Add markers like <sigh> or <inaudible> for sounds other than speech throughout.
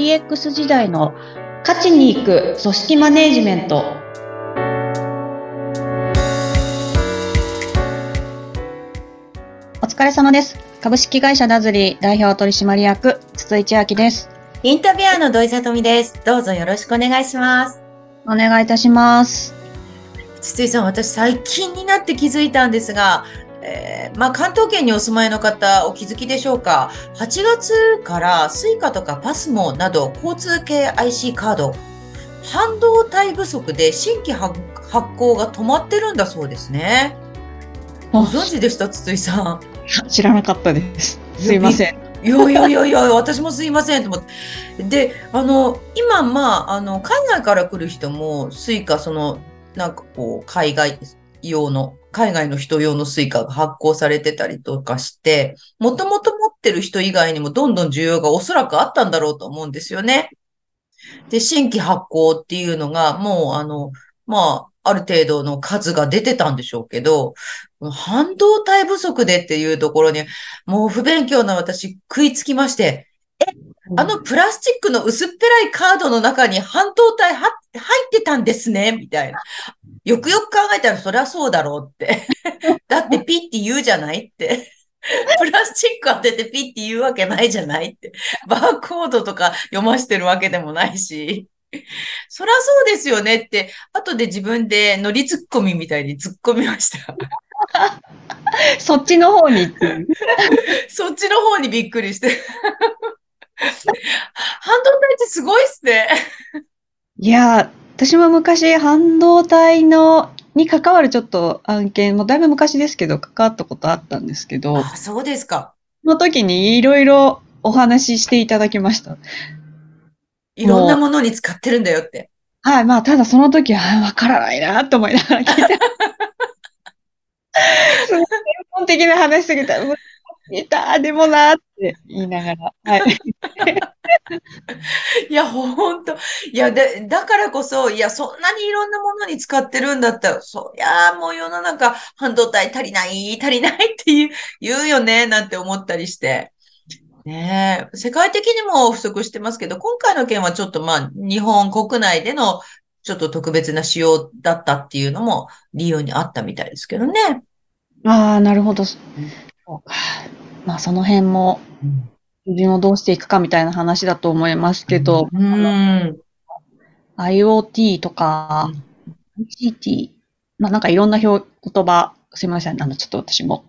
DX 時代の勝ちに行く組織マネジメント。お疲れ様です。株式会社ダズリー代表取締役筒井千明です。インタビュアーの土井さとみです。どうぞよろしくお願いします。お願いいたします。筒井さん私最近になって気づいたんですがえー、まあ、関東圏にお住まいの方お気づきでしょうか？8月から Suica とか PASMO など交通系 IC カード。半導体不足で新規発行が止まってるんだそうですね。ご存知でした筒井さん？知らなかったです。すいません。いやいやいやいや、<laughs> 私もすいませんと思って。で、あの、今、まあ、あの、海外から来る人も、 Suica、その、なんかこう、海外用の海外の人用の Suica が発行されてたりとかして、もともと持ってる人以外にもどんどん需要がおそらくあったんだろうと思うんですよね。で、新規発行っていうのがもうあの、まあ、ある程度の数が出てたんでしょうけど、半導体不足でっていうところに、もう不勉強な私食いつきまして、え、あのプラスチックの薄っぺらいカードの中に半導体入ってたんですねみたいな。よくよく考えたらそりゃそうだろうって。<laughs> だってピッて言うじゃないって。プラスチック当ててピッて言うわけないじゃないって。バーコードとか読ましてるわけでもないし。そりゃそうですよねって、後で自分で乗りツッコミみたいに突っ込みました。<laughs> そっちの方に。<laughs> そっちの方にびっくりして。半導体ってすごいっすね。いや、私も昔半導体のに関わるちょっと案件、もうだいぶ昔ですけど、関わったことあったんですけど、あ、そうですか。その時にいろいろお話ししていただきました。いろんなものに使ってるんだよって。はい、まあ、ただその時はわからないなと思いながら聞いて。すごい専門的な話すぎた。いた、でもなって言いながら。はい。<laughs> いや、ほんと。いや、で、だからこそ、いや、そんなにいろんなものに使ってるんだったら、そりゃ、もう世の中、半導体足りない、足りないって言う、言うよね、なんて思ったりして。ねえ、世界的にも不足してますけど、今回の件はちょっとまあ、日本国内でのちょっと特別な仕様だったっていうのも理由にあったみたいですけどね。ああ、なるほど。そうか。まあ、その辺も、自分をどうしていくかみたいな話だと思いますけど、うん、IoT とか、ICT、まあなんかいろんな表言葉、すみません、あの、ちょっと私も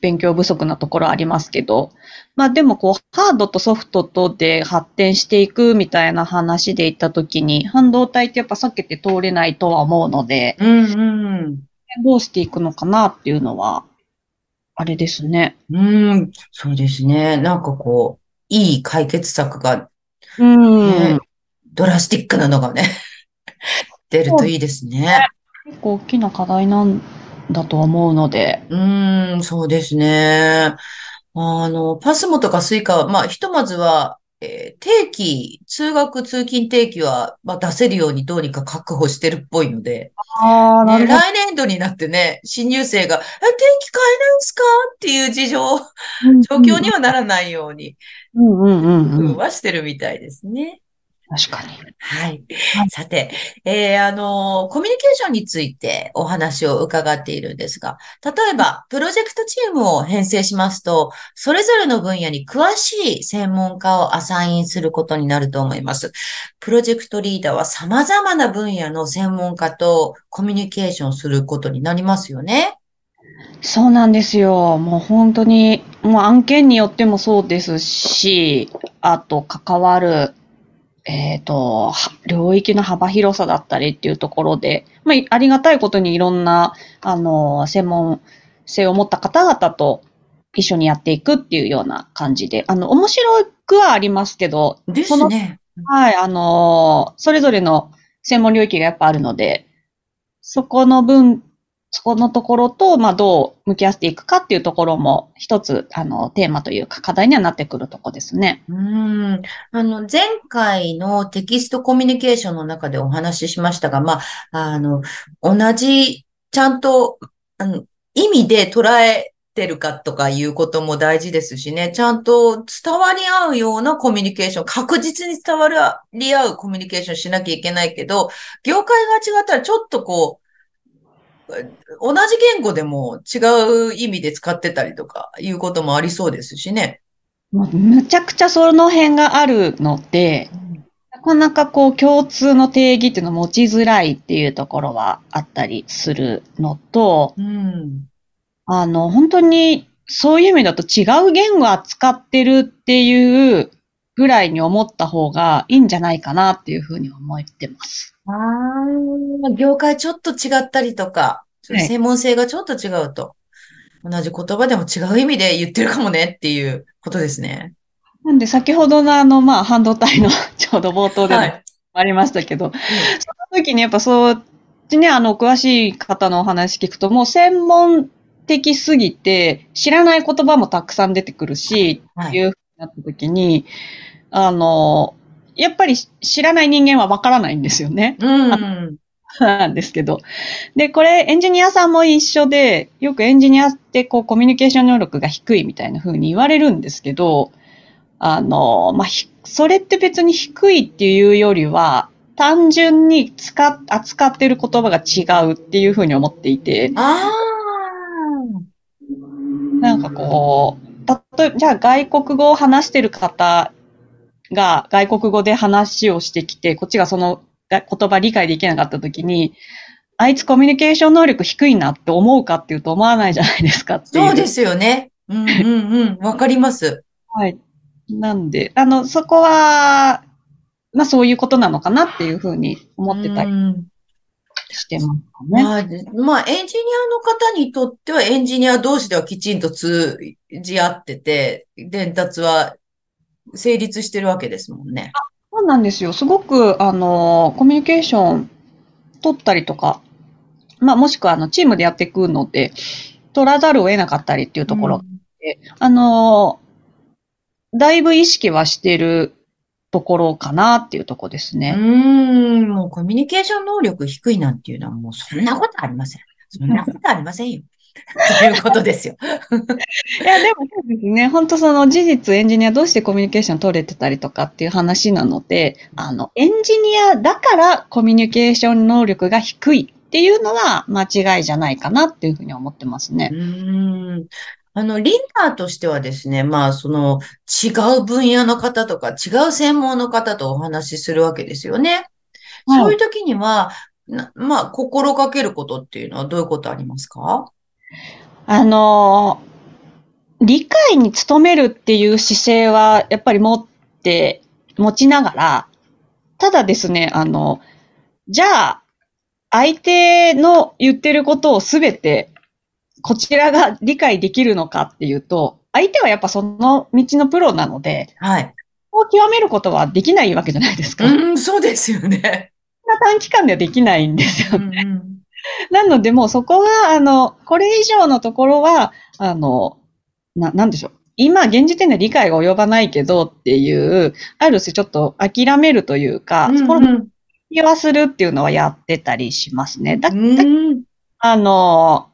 勉強不足なところありますけど、まあでもこう、ハードとソフトとで発展していくみたいな話で言ったときに、半導体ってやっぱ避けて通れないとは思うので、うんうん、どうしていくのかなっていうのは、あれですね。うん、そうですね。なんかこう、いい解決策が、うん、ね、ドラスティックなのがね、<laughs> 出るといいですね。結構大きな課題なんだと思うので。うん、そうですね。あの、 PASMO とか Suica は、まあ、ひとまずは、えー、定期、通学通勤定期は、まあ、出せるようにどうにか確保してるっぽいので、あね、来年度になってね、新入生が、え、定期買えないんすか？っていう事情、状況にはならないように、うんうんうんうん。はしてるみたいですね。確かに。はい。さて、えー、あの、コミュニケーションについてお話を伺っているんですが、例えば、プロジェクトチームを編成しますと、それぞれの分野に詳しい専門家をアサインすることになると思います。プロジェクトリーダーは様々な分野の専門家とコミュニケーションすることになりますよね。そうなんですよ。もう本当に、もう案件によってもそうですし、あと関わるえっ、ー、と、領域の幅広さだったりっていうところで、まあ、ありがたいことにいろんな、あの、専門性を持った方々と一緒にやっていくっていうような感じで、あの、面白くはありますけど、ですね。はい、あの、それぞれの専門領域がやっぱあるので、そこの分そこのところと、まあ、どう向き合っていくかっていうところも、一つ、あの、テーマというか、課題にはなってくるとこですね。うん。あの、前回のテキストコミュニケーションの中でお話ししましたが、まあ、あの、同じ、ちゃんと、あの、意味で捉えてるかとかいうことも大事ですしね。ちゃんと伝わり合うようなコミュニケーション、確実に伝わり合うコミュニケーションしなきゃいけないけど、業界が違ったらちょっとこう、同じ言語でも違う意味で使ってたりとかいうこともありそうですしね。もうむちゃくちゃその辺があるので、なかなかこう共通の定義っていうのを持ちづらいっていうところはあったりするのと、うん。あの、本当にそういう意味だと違う言語を扱ってるっていうぐらいに思った方がいいんじゃないかなっていうふうに思ってます。ああ、業界ちょっと違ったりとか、はい専門性がちょっと違うと、同じ言葉でも違う意味で言ってるかもねっていうことですね。なんで先ほどのあの、まあ、半導体の <laughs> ちょうど冒頭で。ありましたけど、その時にやっぱそう、ね、あの、詳しい方のお話聞くと、もう専門的すぎて、知らない言葉もたくさん出てくるし、はいいうふうになった時に、あの、やっぱり知らない人間はわからないんですよね。うん。なんですけど。で、これエンジニアさんも一緒で、よくエンジニアってこうコミュニケーション能力が低いみたいな風に言われるんですけど、あの、まあ、ひそれって別に低いっていうよりは、単純に使っ、扱ってる言葉が違うっていう風に思っていて、あなんかこう、例えば、じゃあ外国語を話してる方が外国語で話をしてきて、こっちがそのが言葉理解できなかった時に、あいつコミュニケーション能力低いなって思うかっていうと思わないじゃないですかって。そうですよね。うんうんうん。わかります。はい。なんで、あの、そこは、まあそういうことなのかなっていうふうに思ってたりうんしてますかね。まあ、でまあ、エンジニアの方にとってはエンジニア同士ではきちんと通じ合ってて、伝達は成立してるわけですもんね。そうなんですよ。すごく、あの、コミュニケーション取ったりとか、まあもしくはあの、チームでやっていくので、取らざるを得なかったりっていうところあの、だいぶ意識はしてるところかなっていうところですうね。ーん、もうコミュニケーション能力低いなんていうのはもうそんなことありません。そんなことありませんよ。ということですよ。<laughs> いや、でもそうですね。本当その事実エンジニア同士でコミュニケーション取れてたりとかっていう話なので、あの、エンジニアだからコミュニケーション能力が低いっていうのは間違いじゃないかなっていうふうに思ってますねう。ーん。あの、リーダーとしてはですね、まあ、その、違う分野の方とか、違う専門の方とお話しするわけですよね。はいそういう時には、なまあ、心がけることっていうのはどういうことありますか？あのー理解に努めるっていう姿勢はやっぱり持って、持ちながら、ただですね、あの、じゃあ、相手の言ってることをすべて、こちらが理解できるのかっていうと、相手はやっぱその道のプロなので、はい。こう極めることはできないわけじゃないですか。うん、そうですよね。な短期間ではできないんですようんうん <laughs> なので、もうそこは、あの、これ以上のところは、あの、な、なんでしょう。今、現時点で理解が及ばないけどっていう、ある種ちょっと諦めるというか、うんそこの気はするっていうのはやってたりしますね。だ、うんだうんあの、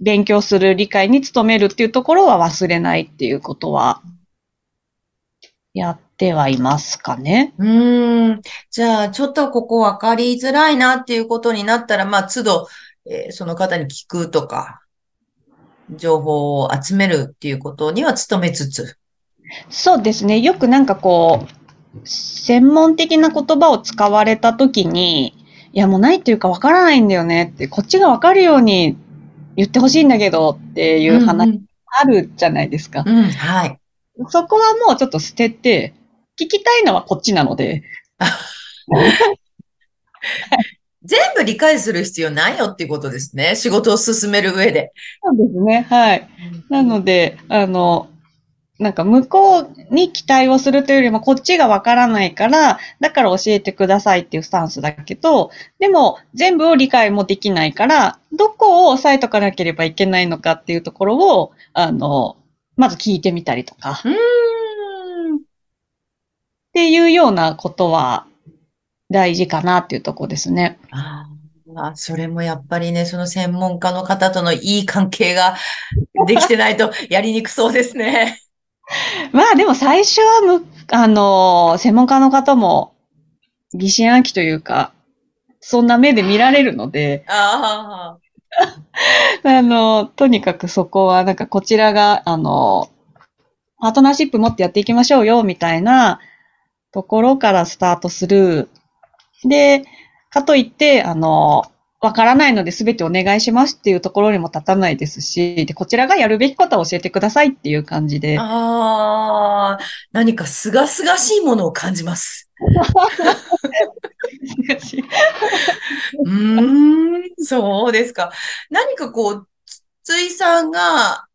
勉強する理解に努めるっていうところは忘れないっていうことは、やってはいますかね。うーん。じゃあ、ちょっとここ分かりづらいなっていうことになったら、まあ、都度、えーその方に聞くとか、情報を集めるっていうことには努めつつ。そうですね。よくなんかこう、専門的な言葉を使われたときに、いやもうないっていうかわからないんだよねって、こっちがわかるように言ってほしいんだけどっていう話んあるじゃないですか。うん、うん、はい。そこはもうちょっと捨てて、聞きたいのはこっちなので、<laughs> 全部理解する必要ないよっていうことですね。仕事を進める上で。そうですね。はい。なので、あの、なんか向こうに期待をするというよりもこっちがわからないから、だから教えてくださいっていうスタンスだけど、でも全部を理解もできないから、どこを押さえとかなければいけないのかっていうところを、あの、まず聞いてみたりとか、っうーん。ていうようなことは大事かなっていうところですね。ああ、それもやっぱりね、その専門家の方とのいい関係が <laughs> できてないと <laughs> やりにくそうですね。<laughs> まあでも最初はむ、あの、専門家の方も疑心暗鬼というか、そんな目で見られるので、あ <laughs> あの、とにかくそこは、なんかこちらが、あの、パートナーシップ持ってやっていきましょうよ、みたいなところからスタートする。で、かといって、あの、わからないので全てお願いしますっていうところにも立たないですし、で、こちらがやるべきことを教えてくださいっていう感じであ。。ああ、何か清々しいものを感じます。<laughs> <laughs> うーん、<laughs> そうですか。何かこう、ついさんが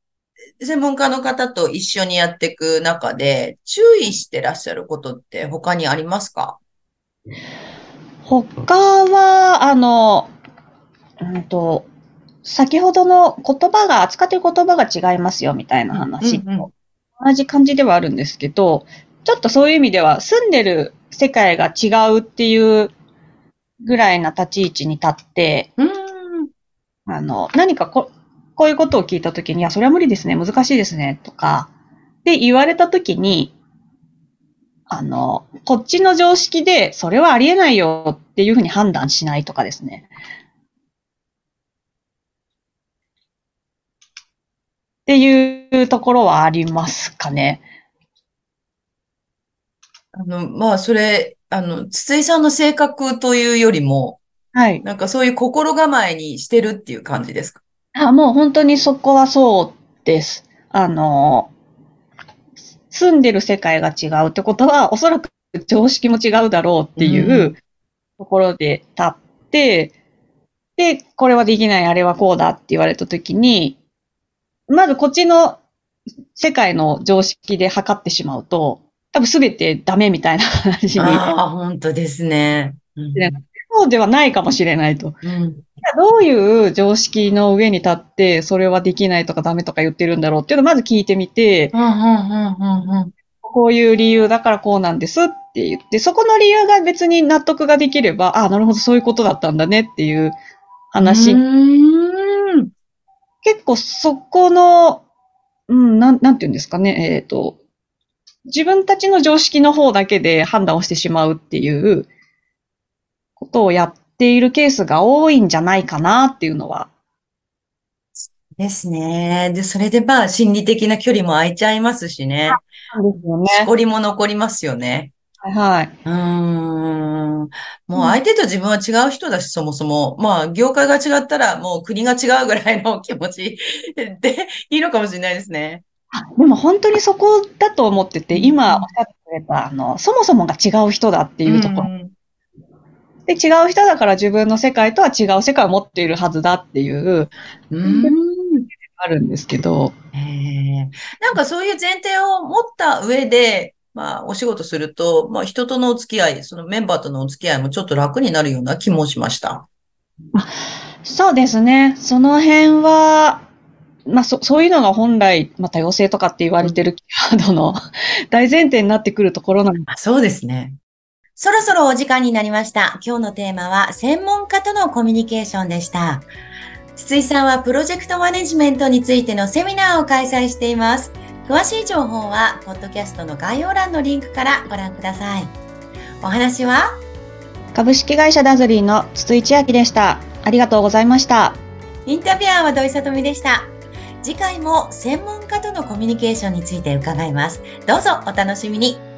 専門家の方と一緒にやっていく中で注意してらっしゃることって他にありますか？他は、あの、うんと、先ほどの言葉が、扱っている言葉が違いますよみたいな話同じ感じではあるんですけど、ちょっとそういう意味では住んでる世界が違うっていうぐらいな立ち位置に立って、うーん。あの、何かここういうことを聞いたときに、いや、それは無理ですね、難しいですね、とか、で言われたときに、あの、こっちの常識で、それはありえないよっていうふうに判断しないとかですね。っていうところはありますかね。あの、まあ、それ、あの、筒井さんの性格というよりも、はい。なんかそういう心構えにしてるっていう感じですか？あ、もう本当にそこはそうです。あの、住んでる世界が違うってことは、おそらく常識も違うだろうっていううところで立って、で、これはできない、あれはこうだって言われたときに、まずこっちの世界の常識で測ってしまうと、多分すべてダメみたいな話に、ああ、本当ですね。うんねそうではないかもしれないと。うんどういう常識の上に立って、それはできないとかダメとか言ってるんだろうっていうのをまず聞いてみて、こういう理由だからこうなんですって言って、そこの理由が別に納得ができれば、ああ、なるほど、そういうことだったんだねっていう話。う。結構そこの、うん、なん、なんて言うんですかね、えっ、と、自分たちの常識の方だけで判断をしてしまうっていうことをやっているケースが多いんじゃないかなっていうのはですね。で、それでまあ、心理的な距離も空いちゃいますしね。そうですよね。しこりも残りますよね。はいはい。うーん。もう相手と自分は違う人だし、そもそも。まあ、業界が違ったら、もう国が違うぐらいの気持ちでいいのかもしれないですね。あでも本当にそこだと思ってて、今おっしゃってくれた、あの、そもそもが違う人だっていうところ。んで、違う人だから自分の世界とは違う世界を持っているはずだっていう、うーん。あるんですけど。なんかそういう前提を持った上で、まあ、お仕事すると、まあ、人とのお付き合い、そのメンバーとのお付き合いもちょっと楽になるような気もしました。そうですね。その辺は、まあ、そ、そういうのが本来、まあ、多様性とかって言われてるキーワードの <laughs> 大前提になってくるところなので、あ、そうですね。そろそろお時間になりました。今日のテーマは専門家とのコミュニケーションでした。筒井さんはプロジェクトマネジメントについてのセミナーを開催しています。詳しい情報は、ポッドキャストの概要欄のリンクからご覧ください。お話は？株式会社ダズリーの筒井千明でした。ありがとうございました。インタビュアーは土井さとみでした。次回も専門家とのコミュニケーションについて伺います。どうぞお楽しみに。